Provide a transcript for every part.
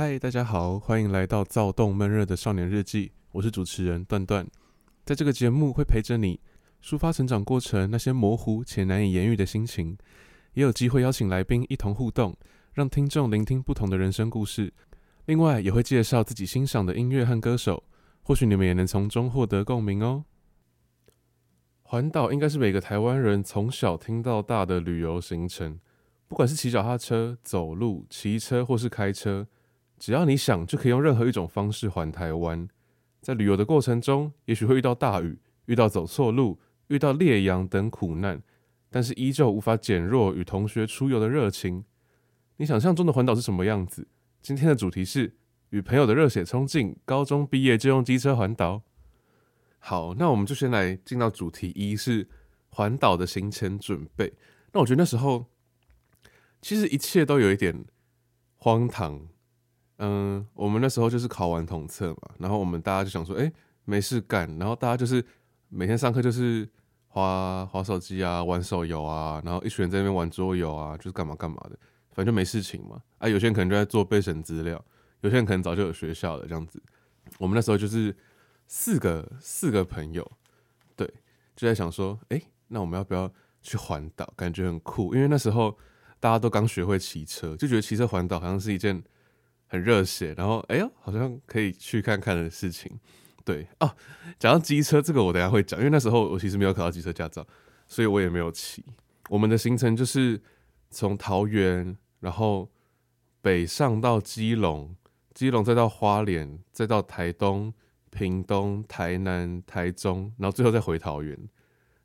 嗨，大家好，欢迎来到躁动闷热的少年日记。我是主持人段段，在这个节目会陪着你抒发成长过程那些模糊且难以言喻的心情，也有机会邀请来宾一同互动，让听众聆听不同的人生故事。另外，也会介绍自己欣赏的音乐和歌手，或许你们也能从中获得共鸣哦。环岛应该是每个台湾人从小听到大的旅游行程，不管是骑脚踏车、走路、骑车或是开车。只要你想，就可以用任何一种方式环台湾。在旅游的过程中，也许会遇到大雨，遇到走错路，遇到烈阳等苦难，但是依旧无法减弱与同学出游的热情。你想象中的环岛是什么样子？今天的主题是与朋友的热血冲劲，高中毕业就用机车环岛。好，那我们就先来进到主题一，是环岛的行前准备。那我觉得那时候其实一切都有一点荒唐。嗯，我们那时候就是考完统测嘛，然后我们大家就想说，哎、没事干，然后大家就是每天上课就是划划手机啊，玩手游啊，然后一群人在那边玩桌游啊，就是干嘛干嘛的，反正就没事情嘛。啊，有些人可能就在做备审资料，有些人可能早就有学校了这样子。我们那时候就是四个四个朋友，对，就在想说，哎、那我们要不要去环岛？感觉很酷，因为那时候大家都刚学会骑车，就觉得骑车环岛好像是一件。很热血，然后哎呀，好像可以去看看的事情，对哦。讲到机车，这个我等下会讲，因为那时候我其实没有考到机车驾照，所以我也没有骑。我们的行程就是从桃园，然后北上到基隆，基隆再到花莲，再到台东、屏东、台南、台中，然后最后再回桃园。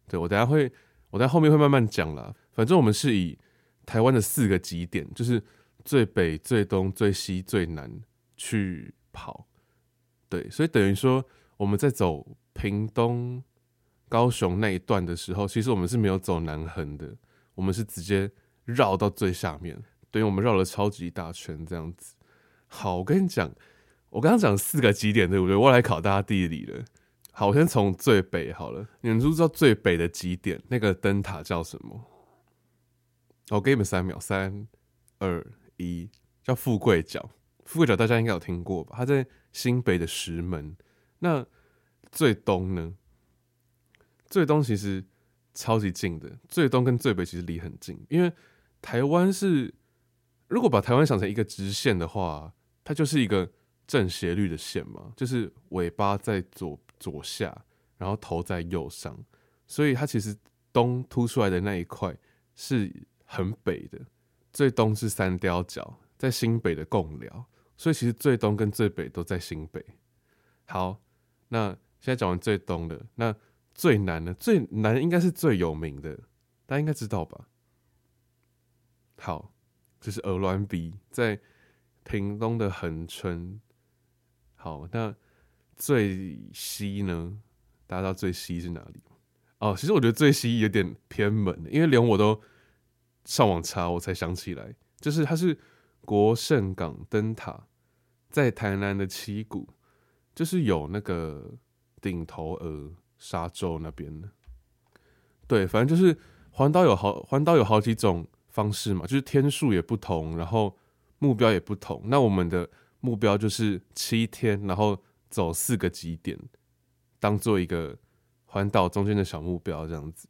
对，我等下会，我等下后面会慢慢讲啦。反正我们是以台湾的四个极点，就是。最北、最东、最西、最南去跑，对，所以等于说我们在走屏东、高雄那一段的时候，其实我们是没有走南横的，我们是直接绕到最下面，等于我们绕了超级大圈这样子。好，我跟你讲，我刚刚讲四个极点，对不对？我来考大家地理了。好，我先从最北好了，你们知不知道最北的极点那个灯塔叫什么？我给你们三秒，三、二。一叫富贵角，富贵角大家应该有听过吧？它在新北的石门。那最东呢？最东其实超级近的，最东跟最北其实离很近，因为台湾是如果把台湾想成一个直线的话，它就是一个正斜率的线嘛，就是尾巴在左左下，然后头在右上，所以它其实东凸出来的那一块是很北的。最东是三貂角，在新北的贡寮，所以其实最东跟最北都在新北。好，那现在讲完最东的，那最南的，最南应该是最有名的，大家应该知道吧？好，就是鹅銮鼻，在屏东的恒春。好，那最西呢？大家知道最西是哪里？哦，其实我觉得最西有点偏门，因为连我都。上网查，我才想起来，就是它是国盛港灯塔，在台南的七股，就是有那个顶头鹅沙洲那边的。对，反正就是环岛有好环岛有好几种方式嘛，就是天数也不同，然后目标也不同。那我们的目标就是七天，然后走四个极点，当做一个环岛中间的小目标这样子。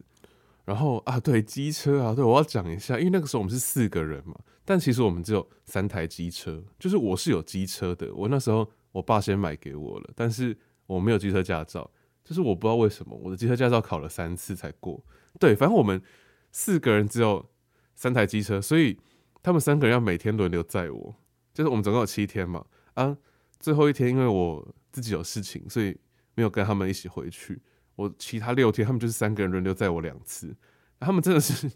然后啊，对机车啊，对，我要讲一下，因为那个时候我们是四个人嘛，但其实我们只有三台机车，就是我是有机车的，我那时候我爸先买给我了，但是我没有机车驾照，就是我不知道为什么我的机车驾照考了三次才过。对，反正我们四个人只有三台机车，所以他们三个人要每天轮流载我，就是我们总共有七天嘛，啊，最后一天因为我自己有事情，所以没有跟他们一起回去。我其他六天，他们就是三个人轮流载我两次，他们真的是，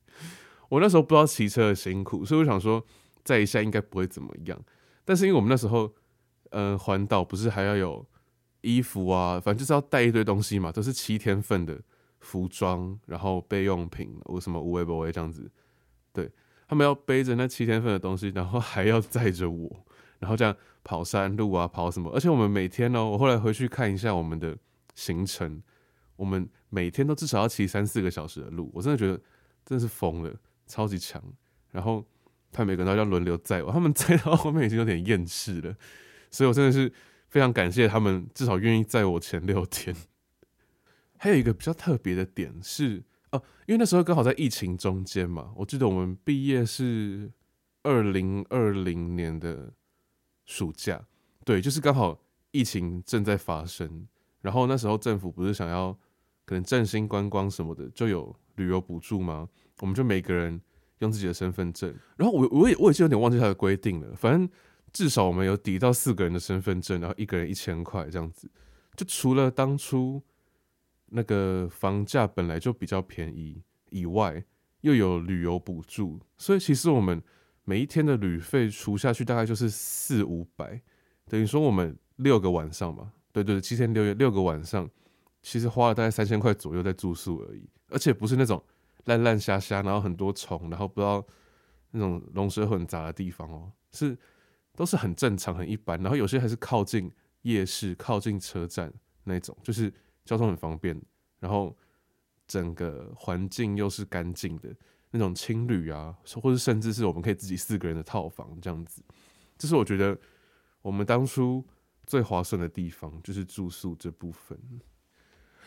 我那时候不知道骑车的辛苦，所以我想说载一下应该不会怎么样。但是因为我们那时候，呃，环岛不是还要有衣服啊，反正就是要带一堆东西嘛，都是七天份的服装，然后备用品，我什么无为不为这样子，对，他们要背着那七天份的东西，然后还要载着我，然后这样跑山路啊，跑什么，而且我们每天呢，我后来回去看一下我们的。行程，我们每天都至少要骑三四个小时的路，我真的觉得真的是疯了，超级强。然后他们每个人都要轮流载我，他们 载到后面已经有点厌世了，所以我真的是非常感谢他们，至少愿意载我前六天。还有一个比较特别的点是，哦，因为那时候刚好在疫情中间嘛，我记得我们毕业是二零二零年的暑假，对，就是刚好疫情正在发生，然后那时候政府不是想要可能振兴观光什么的，就有旅游补助吗？我们就每个人用自己的身份证，然后我我也我已经有点忘记它的规定了，反正至少我们有抵到四个人的身份证，然后一个人一千块这样子，就除了当初。那个房价本来就比较便宜，以外又有旅游补助，所以其实我们每一天的旅费除下去大概就是四五百，等于说我们六个晚上吧，对对，七天六夜六个晚上，其实花了大概三千块左右在住宿而已，而且不是那种烂烂瞎瞎，然后很多虫，然后不知道那种龙蛇混杂的地方哦，是都是很正常很一般，然后有些还是靠近夜市、靠近车站那种，就是。交通很方便，然后整个环境又是干净的那种青旅啊，或者甚至是我们可以自己四个人的套房这样子，这是我觉得我们当初最划算的地方，就是住宿这部分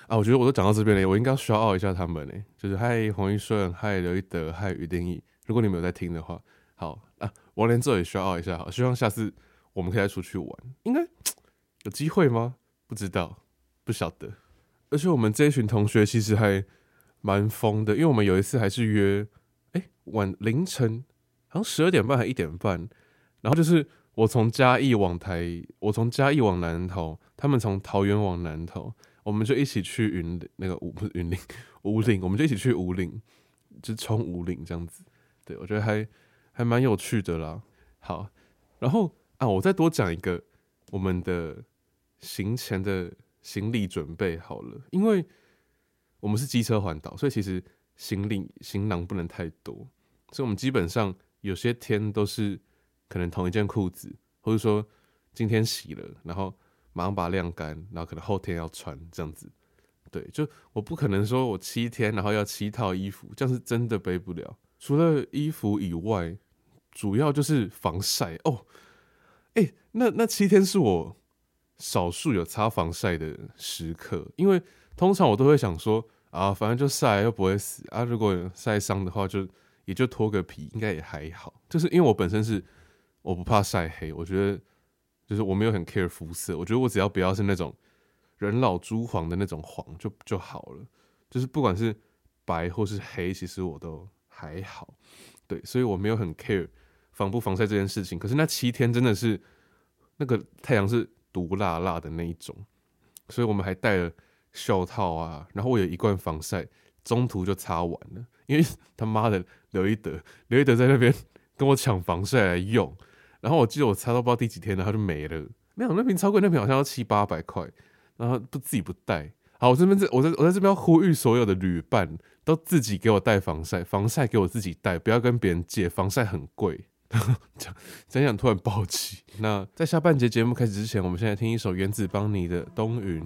啊。我觉得我都讲到这边了，我应该需要傲一下他们呢，就是嗨黄一顺，嗨刘一德，嗨于定义。如果你们有在听的话，好啊，王连这也需要傲一下，好，希望下次我们可以再出去玩，应该 有机会吗？不知道，不晓得。而且我们这一群同学其实还蛮疯的，因为我们有一次还是约，哎、晚凌晨好像十二点半还一点半，然后就是我从嘉义往台，我从嘉义往南投，他们从桃园往南投，我们就一起去云那个五不是云林 五岭，我们就一起去五岭，就冲五岭这样子，对，我觉得还还蛮有趣的啦。好，然后啊，我再多讲一个我们的行前的。行李准备好了，因为我们是机车环岛，所以其实行李行囊不能太多，所以我们基本上有些天都是可能同一件裤子，或者说今天洗了，然后马上把它晾干，然后可能后天要穿这样子。对，就我不可能说我七天然后要七套衣服，这样是真的背不了。除了衣服以外，主要就是防晒哦。哎、那那七天是我。少数有擦防晒的时刻，因为通常我都会想说啊，反正就晒又不会死啊。如果晒伤的话，就也就脱个皮，应该也还好。就是因为我本身是我不怕晒黑，我觉得就是我没有很 care 肤色，我觉得我只要不要是那种人老珠黄的那种黄就就好了。就是不管是白或是黑，其实我都还好。对，所以我没有很 care 防不防晒这件事情。可是那七天真的是那个太阳是。毒辣辣的那一种，所以我们还戴了袖套啊。然后我有一罐防晒，中途就擦完了，因为 他妈的刘一德，刘一德在那边跟我抢防晒来用。然后我记得我擦到不知道第几天了，他就没了。没有那瓶超贵，那瓶好像要七八百块，然后不自己不带。好，我这边在我在我在这边呼吁所有的旅伴都自己给我带防晒，防晒给我自己带，不要跟别人借，防晒很贵。讲 讲讲，突然暴起。那在下半节节目开始之前，我们先来听一首原子邦尼的《冬云》。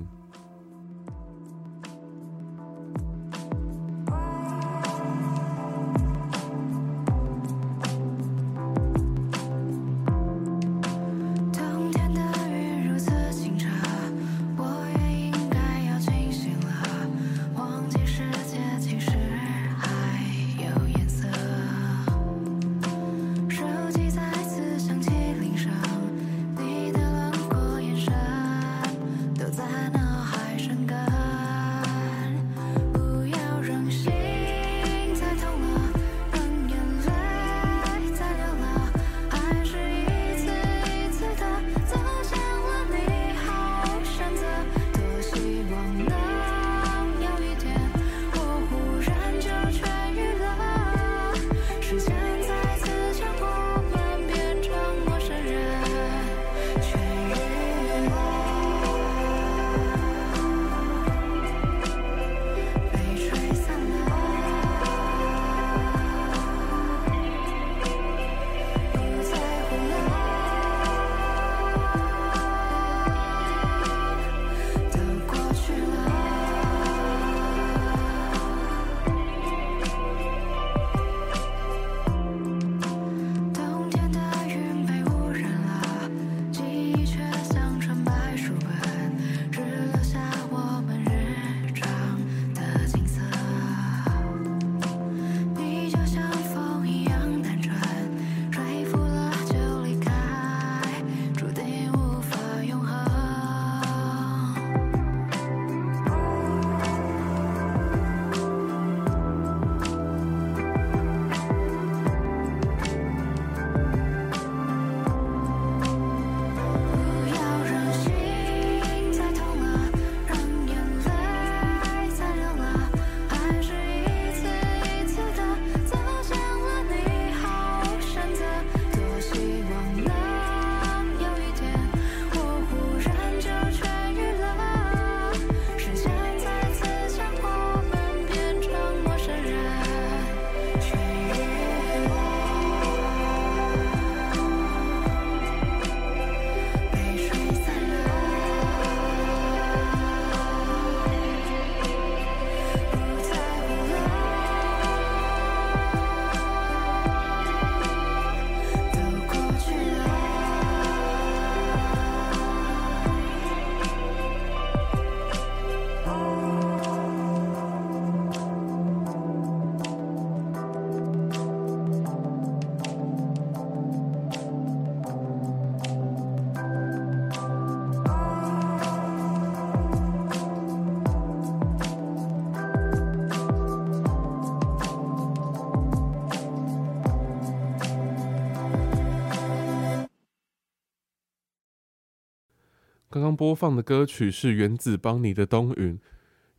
刚播放的歌曲是原子邦尼的《东云》。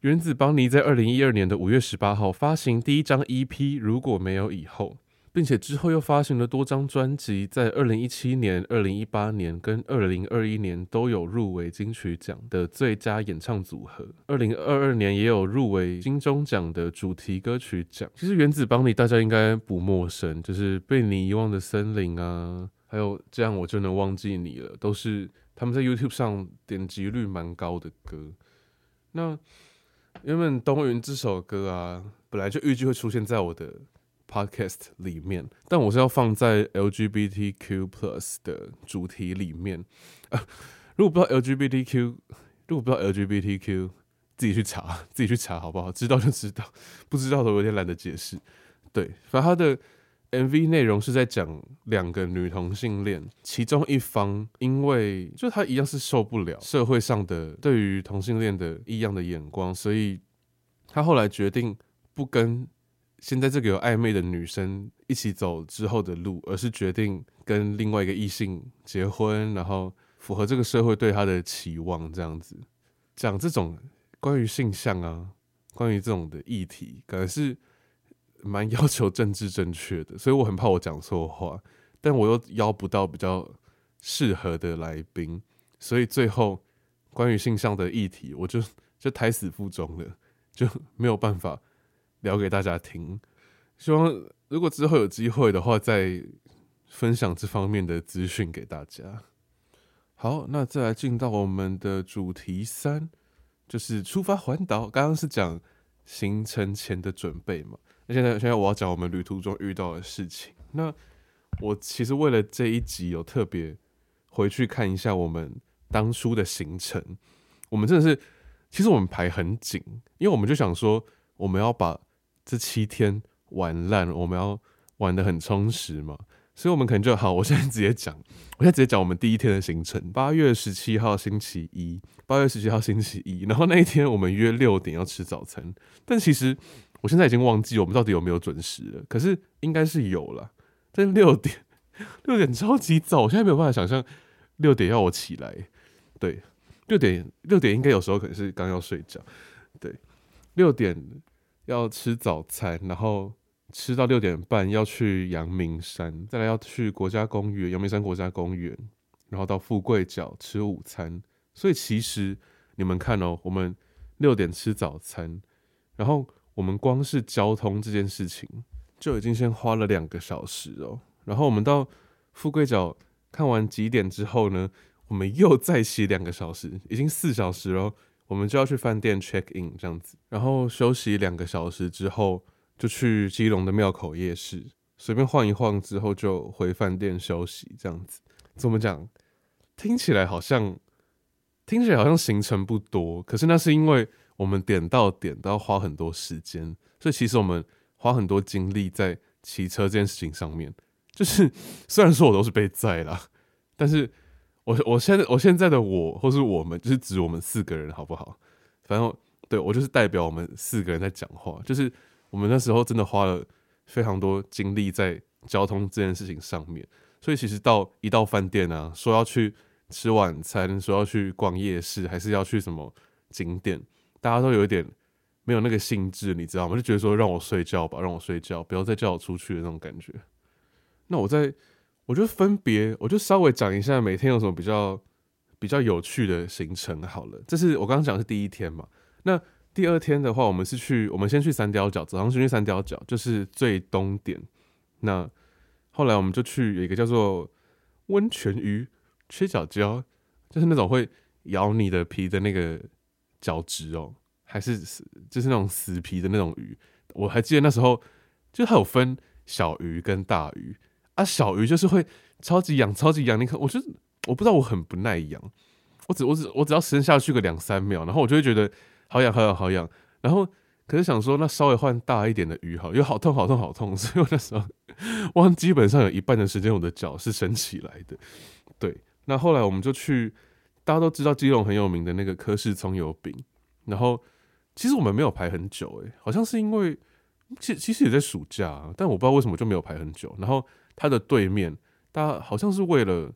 原子邦尼在二零一二年的五月十八号发行第一张 EP《如果没有以后》，并且之后又发行了多张专辑，在二零一七年、二零一八年跟二零二一年都有入围金曲奖的最佳演唱组合。二零二二年也有入围金钟奖的主题歌曲奖。其实原子邦尼大家应该不陌生，就是《被你遗忘的森林》啊，还有《这样我就能忘记你了》，都是。他们在 YouTube 上点击率蛮高的歌，那原本《东云》这首歌啊，本来就预计会出现在我的 Podcast 里面，但我是要放在 LGBTQ Plus 的主题里面。啊，如果不知道 LGBTQ，如果不知道 LGBTQ，自己去查，自己去查好不好？知道就知道，不知道的我有点懒得解释。对，反正他的。MV 内容是在讲两个女同性恋，其中一方因为就她一样是受不了社会上的对于同性恋的异样的眼光，所以她后来决定不跟现在这个有暧昧的女生一起走之后的路，而是决定跟另外一个异性结婚，然后符合这个社会对她的期望。这样子讲这种关于性向啊，关于这种的议题，可能是。蛮要求政治正确的，所以我很怕我讲错话，但我又邀不到比较适合的来宾，所以最后关于性向的议题，我就就胎死腹中了，就没有办法聊给大家听。希望如果之后有机会的话，再分享这方面的资讯给大家。好，那再来进到我们的主题三，就是出发环岛。刚刚是讲行程前的准备嘛。那现在，现在我要讲我们旅途中遇到的事情。那我其实为了这一集，有特别回去看一下我们当初的行程。我们真的是，其实我们排很紧，因为我们就想说，我们要把这七天玩烂，我们要玩得很充实嘛。所以，我们可能就好。我现在直接讲，我现在直接讲我们第一天的行程：八月十七号星期一，八月十七号星期一。然后那一天我们约六点要吃早餐，但其实。我现在已经忘记我们到底有没有准时了，可是应该是有了。但六点，六点超级早，我现在没有办法想象六点要我起来。对，六点六点应该有时候可能是刚要睡觉。对，六点要吃早餐，然后吃到六点半要去阳明山，再来要去国家公园，阳明山国家公园，然后到富贵角吃午餐。所以其实你们看哦，我们六点吃早餐，然后。我们光是交通这件事情就已经先花了两个小时哦，然后我们到富贵角看完景点之后呢，我们又再骑两个小时，已经四小时了，我们就要去饭店 check in 这样子，然后休息两个小时之后，就去基隆的庙口夜市随便晃一晃之后就回饭店休息这样子。怎么讲？听起来好像听起来好像行程不多，可是那是因为。我们点到点都要花很多时间，所以其实我们花很多精力在骑车这件事情上面。就是 虽然说我都是被载啦，但是我我现在我现在的我或是我们，就是指我们四个人，好不好？反正对我就是代表我们四个人在讲话。就是我们那时候真的花了非常多精力在交通这件事情上面，所以其实到一到饭店啊，说要去吃晚餐，说要去逛夜市，还是要去什么景点。大家都有一点没有那个兴致，你知道吗？就觉得说让我睡觉吧，让我睡觉，不要再叫我出去的那种感觉。那我在，我就分别，我就稍微讲一下每天有什么比较比较有趣的行程好了。这是我刚刚讲的是第一天嘛。那第二天的话，我们是去，我们先去三貂角，早上先去三貂角，就是最东点。那后来我们就去有一个叫做温泉鱼缺角礁，就是那种会咬你的皮的那个。角质哦，还是就是那种死皮的那种鱼。我还记得那时候，就它有分小鱼跟大鱼啊。小鱼就是会超级痒，超级痒。你看，我就我不知道，我很不耐痒。我只我只我只要伸下去个两三秒，然后我就会觉得好痒，好痒，好痒。然后可是想说，那稍微换大一点的鱼好，因为好痛，好痛，好痛。所以我那时候，我基本上有一半的时间，我的脚是伸起来的。对，那后来我们就去。大家都知道基隆很有名的那个柯氏葱油饼，然后其实我们没有排很久，诶，好像是因为其其实也在暑假，但我不知道为什么就没有排很久。然后它的对面，大家好像是为了，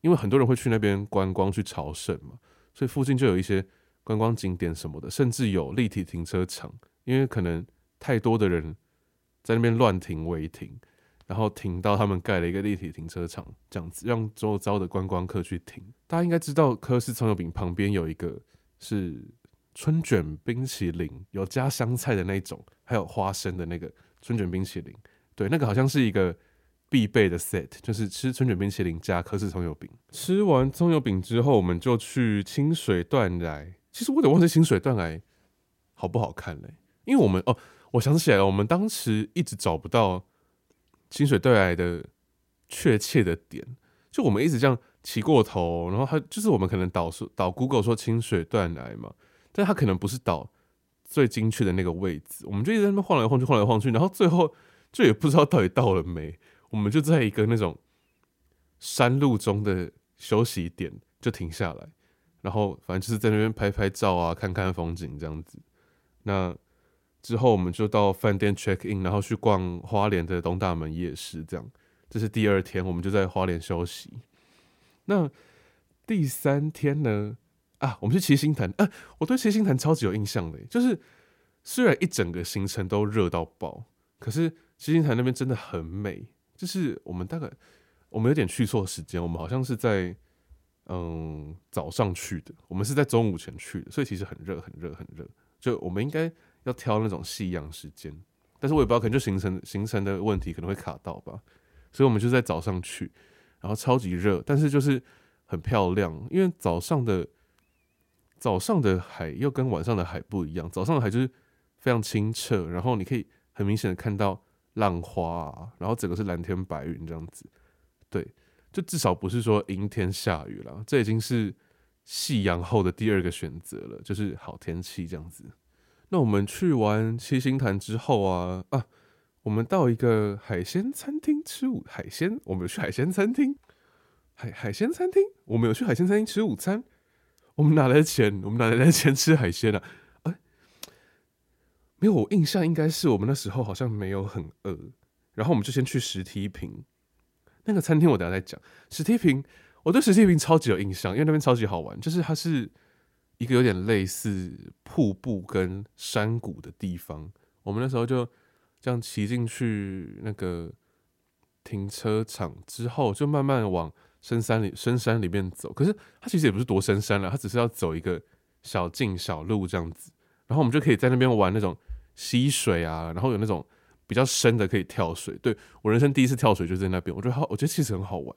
因为很多人会去那边观光去朝圣嘛，所以附近就有一些观光景点什么的，甚至有立体停车场，因为可能太多的人在那边乱停违停，然后停到他们盖了一个立体停车场，这样子让周遭的观光客去停。大家应该知道，科氏葱油饼旁边有一个是春卷冰淇淋，有加香菜的那种，还有花生的那个春卷冰淇淋。对，那个好像是一个必备的 set，就是吃春卷冰淇淋加科氏葱油饼。吃完葱油饼之后，我们就去清水断崖。其实我得忘记清水断崖好不好看嘞，因为我们哦，我想起来了，我们当时一直找不到清水断崖的确切的点，就我们一直这样骑过头，然后他就是我们可能导说导 Google 说清水断崖嘛，但他可能不是导最精确的那个位置，我们就一直在那边晃来晃去，晃来晃去，然后最后。就也不知道到底到了没，我们就在一个那种山路中的休息点就停下来，然后反正就是在那边拍拍照啊，看看风景这样子。那之后我们就到饭店 check in，然后去逛花莲的东大门夜市，这样。这是第二天，我们就在花莲休息。那第三天呢？啊，我们去七星潭。啊，我对七星潭超级有印象的，就是虽然一整个行程都热到爆，可是。七星潭那边真的很美，就是我们大概我们有点去错时间，我们好像是在嗯早上去的，我们是在中午前去的，所以其实很热很热很热，就我们应该要挑那种夕阳时间，但是我也不知道可能就行程行程的问题可能会卡到吧，所以我们就在早上去，然后超级热，但是就是很漂亮，因为早上的早上的海又跟晚上的海不一样，早上的海就是非常清澈，然后你可以很明显的看到。浪花啊，然后整个是蓝天白云这样子，对，就至少不是说阴天下雨了，这已经是夕阳后的第二个选择了，就是好天气这样子。那我们去完七星潭之后啊啊，我们到一个海鲜餐厅吃午海鲜，我们有去海鲜餐厅，海海鲜餐厅，我们有去海鲜餐厅吃午餐，我们哪来的钱？我们哪来的钱吃海鲜啊？没有，我印象应该是我们那时候好像没有很饿，然后我们就先去石梯坪那个餐厅，我等下再讲。石梯坪，我对石梯坪超级有印象，因为那边超级好玩，就是它是一个有点类似瀑布跟山谷的地方。我们那时候就这样骑进去那个停车场之后，就慢慢往深山里深山里面走。可是它其实也不是多深山了，它只是要走一个小径小路这样子，然后我们就可以在那边玩那种。溪水啊，然后有那种比较深的可以跳水。对，我人生第一次跳水就在那边，我觉得好，我觉得其实很好玩。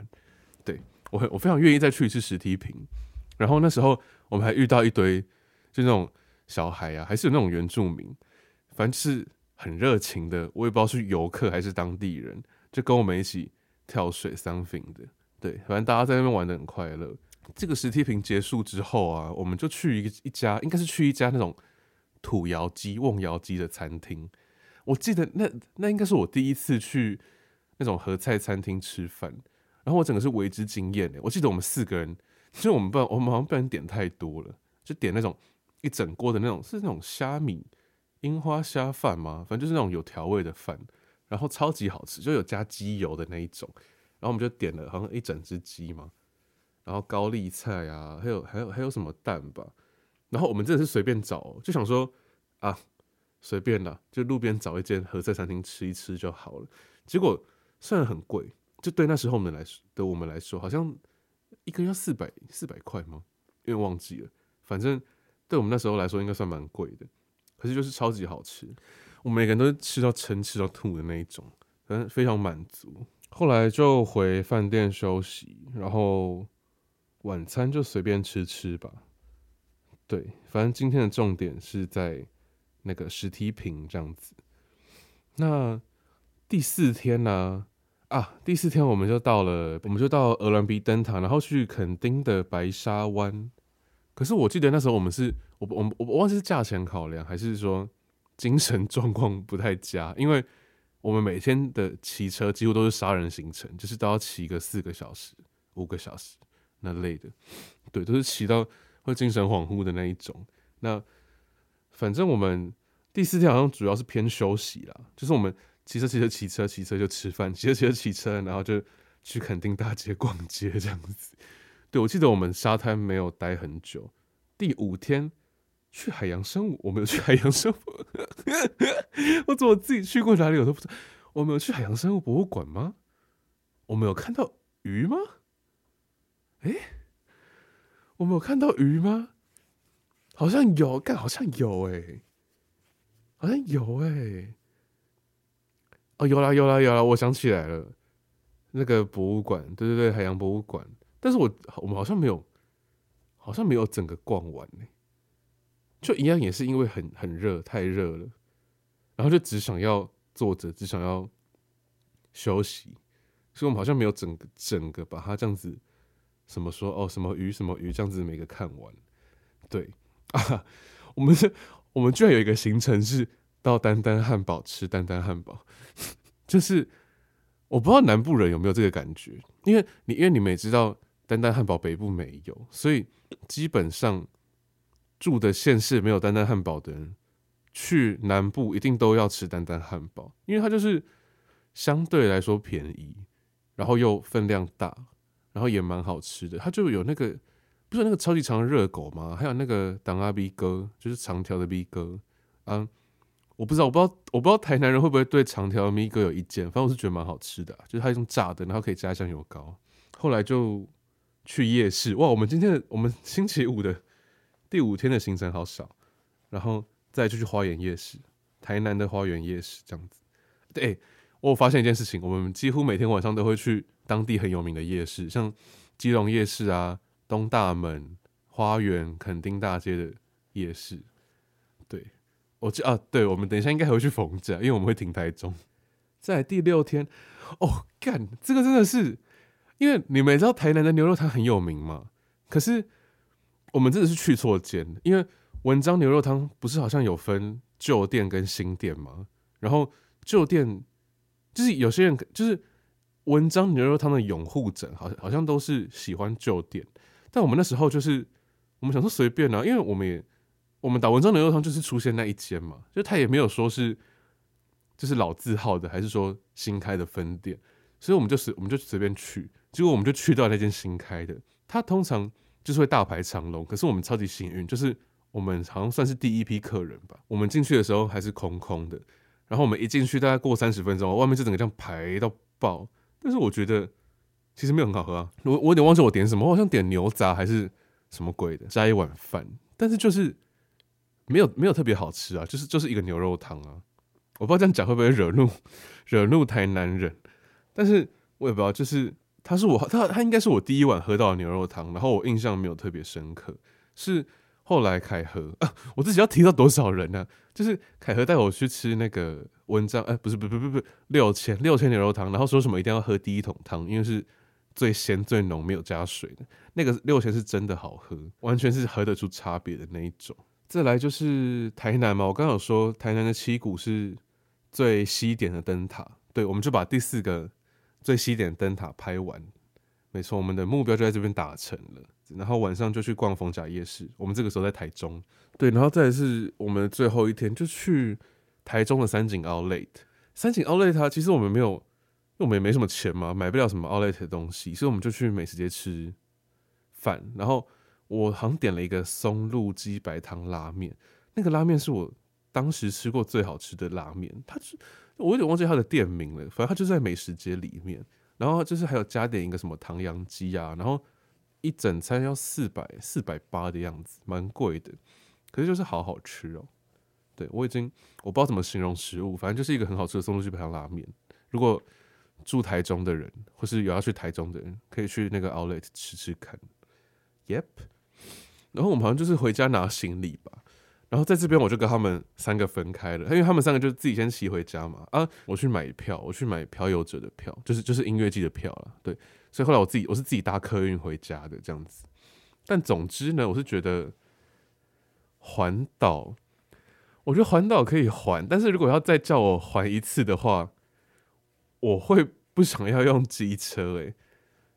对，我很我非常愿意再去一次石梯坪。然后那时候我们还遇到一堆就那种小孩啊，还是有那种原住民，反正是很热情的。我也不知道是游客还是当地人，就跟我们一起跳水 something 的。对，反正大家在那边玩的很快乐。这个石梯坪结束之后啊，我们就去一个一家，应该是去一家那种。土窑鸡、瓮窑鸡的餐厅，我记得那那应该是我第一次去那种合菜餐厅吃饭，然后我整个是为之惊艳的。我记得我们四个人，其实我们不，我们好像不然点太多了，就点那种一整锅的那种，是那种虾米樱花虾饭吗？反正就是那种有调味的饭，然后超级好吃，就有加鸡油的那一种。然后我们就点了好像一整只鸡嘛，然后高丽菜啊，还有还有还有什么蛋吧。然后我们真的是随便找，就想说啊，随便啦，就路边找一间合菜餐厅吃一吃就好了。结果虽然很贵，就对那时候我们来说，对我们来说，好像一个要四百四百块吗？因为忘记了，反正对我们那时候来说应该算蛮贵的。可是就是超级好吃，我们每个人都吃到撑、吃到吐的那一种，反正非常满足。后来就回饭店休息，然后晚餐就随便吃吃吧。对，反正今天的重点是在那个石梯坪这样子。那第四天呢？啊第四天我们就到了，我们就到鹅銮鼻灯塔，然后去垦丁的白沙湾。可是我记得那时候我们是，我我我我忘记是价钱考量，还是说精神状况不太佳，因为我们每天的骑车几乎都是杀人行程，就是都要骑个四个小时、五个小时那类的。对，都是骑到。会精神恍惚的那一种。那反正我们第四天好像主要是偏休息啦，就是我们骑车骑车骑车骑车就吃饭，骑车骑车骑车，然后就去垦丁大街逛街这样子。对，我记得我们沙滩没有待很久，第五天去海洋生物，我没有去海洋生物，我怎么自己去过哪里我都不知道。我们有去海洋生物博物馆吗？我们有看到鱼吗？诶，我们有看到鱼吗？好像有，干好像有诶，好像有诶。哦，有啦有啦有啦，我想起来了，那个博物馆，对对对，海洋博物馆。但是我我们好像没有，好像没有整个逛完呢。就一样也是因为很很热，太热了，然后就只想要坐着，只想要休息，所以我们好像没有整个整个把它这样子，什么说哦什么鱼什么鱼这样子每个看完。对啊，我们是，我们居然有一个行程是到丹丹汉堡吃丹丹汉堡，就是我不知道南部人有没有这个感觉，因为你因为你们也知道。丹丹汉堡北部没有，所以基本上住的县市没有丹丹汉堡的人，去南部一定都要吃丹丹汉堡，因为它就是相对来说便宜，然后又分量大，然后也蛮好吃的。它就有那个不是那个超级长的热狗吗？还有那个当阿 B 哥，就是长条的 B 哥啊，我不知道，我不知道，我不知道台南人会不会对长条的 B 哥有意见。反正我是觉得蛮好吃的，就是它一种炸的，然后可以加酱油膏。后来就。去夜市哇！我们今天的我们星期五的第五天的行程好少，然后再就去花园夜市，台南的花园夜市这样子。对、我发现一件事情，我们几乎每天晚上都会去当地很有名的夜市，像基隆夜市啊、东大门、花园、垦丁大街的夜市。我记啊，对，我们等一下应该还会去逢甲，因为我们会停台中。在第六天，哦，干，这个真的是。因为你们也知道台南的牛肉汤很有名嘛，可是我们真的是去错间。因为文章牛肉汤不是好像有分旧店跟新店吗？然后旧店就是有些人就是文章牛肉汤的拥护者，好像好像都是喜欢旧店。但我们那时候就是我们想说随便啊，因为我们也我们打文章牛肉汤就是出现那一间嘛，就他也没有说是就是老字号的，还是说新开的分店，所以我们就是我们就随便去。结果我们就去到那间新开的，他通常就是会大排长龙，可是我们超级幸运，就是我们好像算是第一批客人吧。我们进去的时候还是空空的，然后我们一进去大概过三十分钟，外面就整个这样排到爆。但是我觉得其实没有很好喝啊，我我有点忘记我点什么，我好像点牛杂还是什么鬼的，加一碗饭，但是就是没有没有特别好吃啊，就是就是一个牛肉汤啊。我不知道这样讲会不会惹怒 惹怒台南人，但是我也不知道就是。他是我，他他应该是我第一碗喝到的牛肉汤，然后我印象没有特别深刻，是后来凯和啊，我自己要提到多少人呢、啊？就是凯和带我去吃那个文章，哎，不是，不不不不，六千六千牛肉汤，然后说什么一定要喝第一桶汤，因为是最鲜最浓，没有加水的，那个六千是真的好喝，完全是喝得出差别的那一种。再来就是台南嘛，我刚刚有说台南的七股是最西点的灯塔，对，我们就把第四个。最西点灯塔拍完，没错，我们的目标就在这边达成了。然后晚上就去逛逢甲夜市，我们这个时候在台中，对，然后再是我们最后一天就去台中的三井 Outlet。三井 Outlet 它其实我们没有，因为我们也没什么钱嘛，买不了什么 Outlet 的东西，所以我们就去美食街吃饭。然后我好像点了一个松露鸡白汤拉面，那个拉面是我当时吃过最好吃的拉面，它是。我有点忘记它的店名了，反正它就在美食街里面。然后就是还有加点一个什么唐扬鸡啊，然后一整餐要四百四百八的样子，蛮贵的。可是就是好好吃哦。对，我已经我不知道怎么形容食物，反正就是一个很好吃的松露鸡白汤拉面。如果住台中的人，或是有要去台中的人，可以去那个 Outlet 吃吃看。Yep。然后我们好像就是回家拿行李吧。然后在这边我就跟他们三个分开了，因为他们三个就自己先骑回家嘛。啊，我去买票，我去买漂游者的票，就是就是音乐季的票了。对，所以后来我自己我是自己搭客运回家的这样子。但总之呢，我是觉得环岛，我觉得环岛可以环，但是如果要再叫我环一次的话，我会不想要用机车，诶，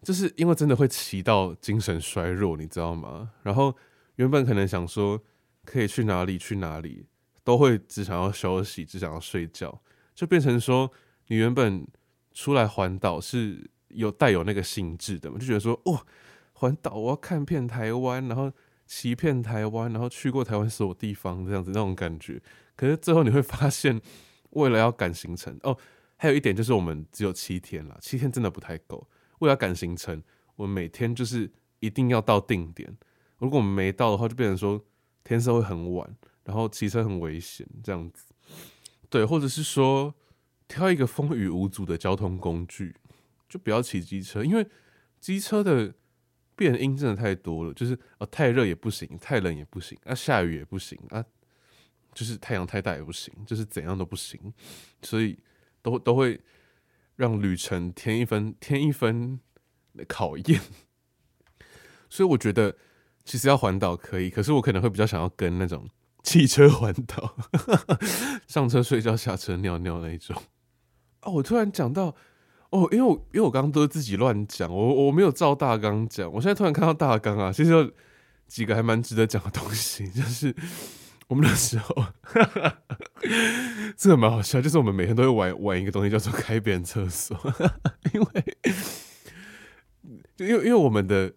就是因为真的会骑到精神衰弱，你知道吗？然后原本可能想说。可以去哪里？去哪里都会只想要休息，只想要睡觉，就变成说你原本出来环岛是有带有那个性质的嘛，就觉得说哇，环岛我要看遍台湾，然后骑遍台湾，然后去过台湾所有地方这样子那种感觉。可是最后你会发现，为了要赶行程哦，还有一点就是我们只有七天了，七天真的不太够。为了赶行程，我们每天就是一定要到定点。如果我们没到的话，就变成说天色会很晚，然后骑车很危险这样子。对，或者是说挑一个风雨无阻的交通工具，就不要骑机车，因为机车的变因真的太多了，就是啊太热也不行，太冷也不行，啊下雨也不行啊。就是太阳太大也不行，就是怎样都不行，所以都都会让旅程添一分添一分考验。所以我觉得其实要环岛可以，可是我可能会比较想要跟那种汽车环岛，上车睡觉，下车尿尿那一种。哦，我突然讲到哦，因为我因为我刚刚都是自己乱讲，我我没有照大纲讲，我现在突然看到大纲啊，其实有几个还蛮值得讲的东西，就是。我们那时候，这个蛮好笑，就是我们每天都会玩玩一个东西，叫做开别人厕所，因为，就因为因为我们的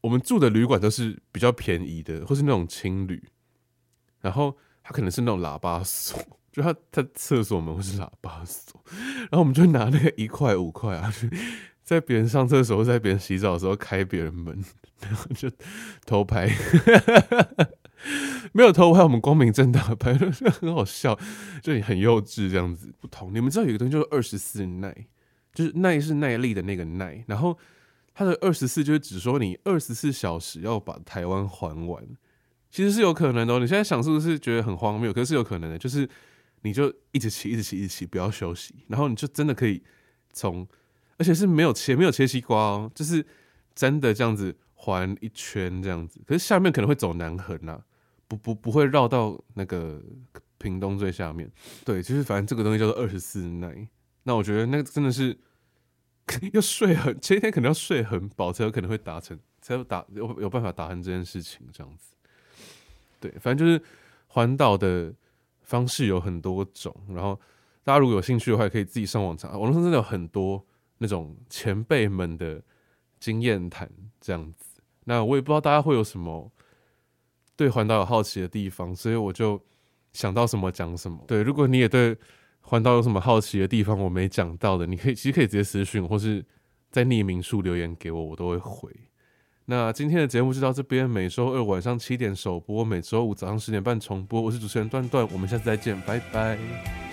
我们住的旅馆都是比较便宜的，或是那种青旅，然后它可能是那种喇叭锁，就它它厕所门会是喇叭锁，然后我们就拿那个一块五块啊，在别人上厕所或在别人洗澡的时候开别人门，然后就偷拍。没有偷拍，我们光明正大的拍，很好笑，就很幼稚这样子。不同，你们知道有一个东西叫二十四耐，就是耐是耐力的那个耐，然后它的二十四就是指说你二十四小时要把台湾还完，其实是有可能的哦。你现在想是不是觉得很荒谬？可是是有可能的，就是你就一直骑，一直骑，一直骑，不要休息，然后你就真的可以从，而且是没有切，没有切西瓜哦，就是真的这样子环一圈这样子。可是下面可能会走南横啊。不不不会绕到那个屏东最下面，对，就是反正这个东西叫做二十四耐。那我觉得那个真的是 要睡很，前一天可能要睡很饱才有可能会达成，才有达有有办法达成这件事情这样子。对，反正就是环岛的方式有很多种，然后大家如果有兴趣的话，可以自己上网查，网络上真的有很多那种前辈们的经验谈这样子。那我也不知道大家会有什么。对环岛有好奇的地方，所以我就想到什么讲什么。对，如果你也对环岛有什么好奇的地方，我没讲到的，你可以其实可以直接私讯，或是在匿名处留言给我，我都会回。那今天的节目就到这边，每周二晚上七点首播，每周五早上十点半重播。我是主持人段段，我们下次再见，拜拜。